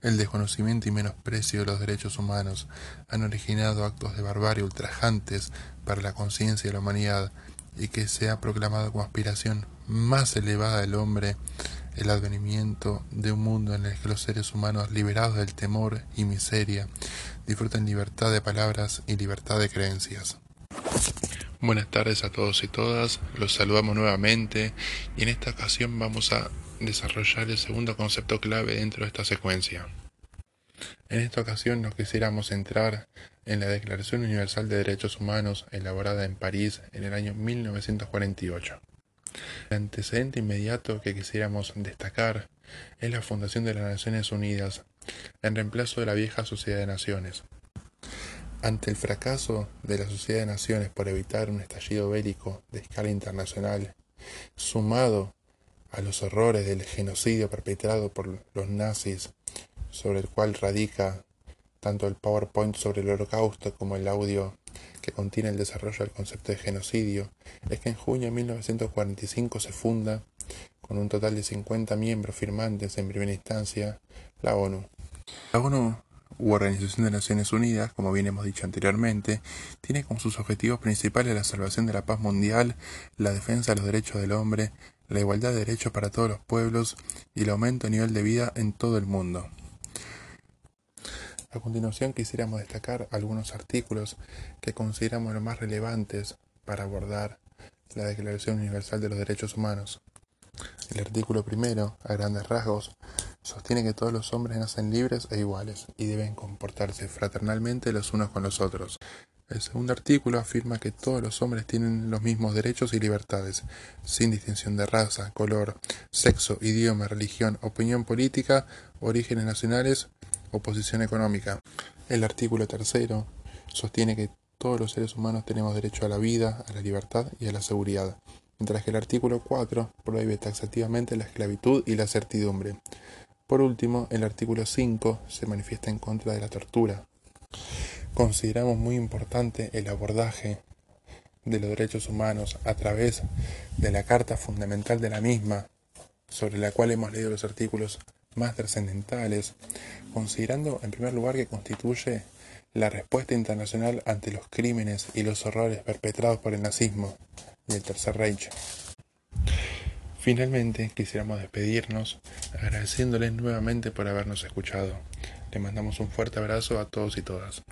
El desconocimiento y menosprecio de los derechos humanos han originado actos de barbarie ultrajantes para la conciencia de la humanidad y que se ha proclamado como aspiración más elevada del hombre el advenimiento de un mundo en el que los seres humanos liberados del temor y miseria disfrutan libertad de palabras y libertad de creencias. Buenas tardes a todos y todas, los saludamos nuevamente y en esta ocasión vamos a desarrollar el segundo concepto clave dentro de esta secuencia. En esta ocasión nos quisiéramos centrar en la Declaración Universal de Derechos Humanos elaborada en París en el año 1948. El antecedente inmediato que quisiéramos destacar es la fundación de las Naciones Unidas en reemplazo de la vieja Sociedad de Naciones. Ante el fracaso de la Sociedad de Naciones por evitar un estallido bélico de escala internacional, sumado a los horrores del genocidio perpetrado por los nazis, sobre el cual radica tanto el PowerPoint sobre el holocausto como el audio que contiene el desarrollo del concepto de genocidio, es que en junio de 1945 se funda, con un total de 50 miembros firmantes en primera instancia, la ONU. La ONU u Organización de Naciones Unidas, como bien hemos dicho anteriormente, tiene como sus objetivos principales la salvación de la paz mundial, la defensa de los derechos del hombre, la igualdad de derechos para todos los pueblos y el aumento de nivel de vida en todo el mundo. A continuación quisiéramos destacar algunos artículos que consideramos los más relevantes para abordar la Declaración Universal de los Derechos Humanos. El artículo primero, a grandes rasgos, sostiene que todos los hombres nacen libres e iguales y deben comportarse fraternalmente los unos con los otros. El segundo artículo afirma que todos los hombres tienen los mismos derechos y libertades, sin distinción de raza, color, sexo, idioma, religión, opinión política, orígenes nacionales o posición económica. El artículo tercero sostiene que todos los seres humanos tenemos derecho a la vida, a la libertad y a la seguridad, mientras que el artículo 4 prohíbe taxativamente la esclavitud y la certidumbre. Por último, el artículo 5 se manifiesta en contra de la tortura. Consideramos muy importante el abordaje de los derechos humanos a través de la Carta Fundamental de la misma, sobre la cual hemos leído los artículos más trascendentales, considerando en primer lugar que constituye la respuesta internacional ante los crímenes y los horrores perpetrados por el nazismo y el Tercer Reich. Finalmente, quisiéramos despedirnos agradeciéndoles nuevamente por habernos escuchado. Le mandamos un fuerte abrazo a todos y todas.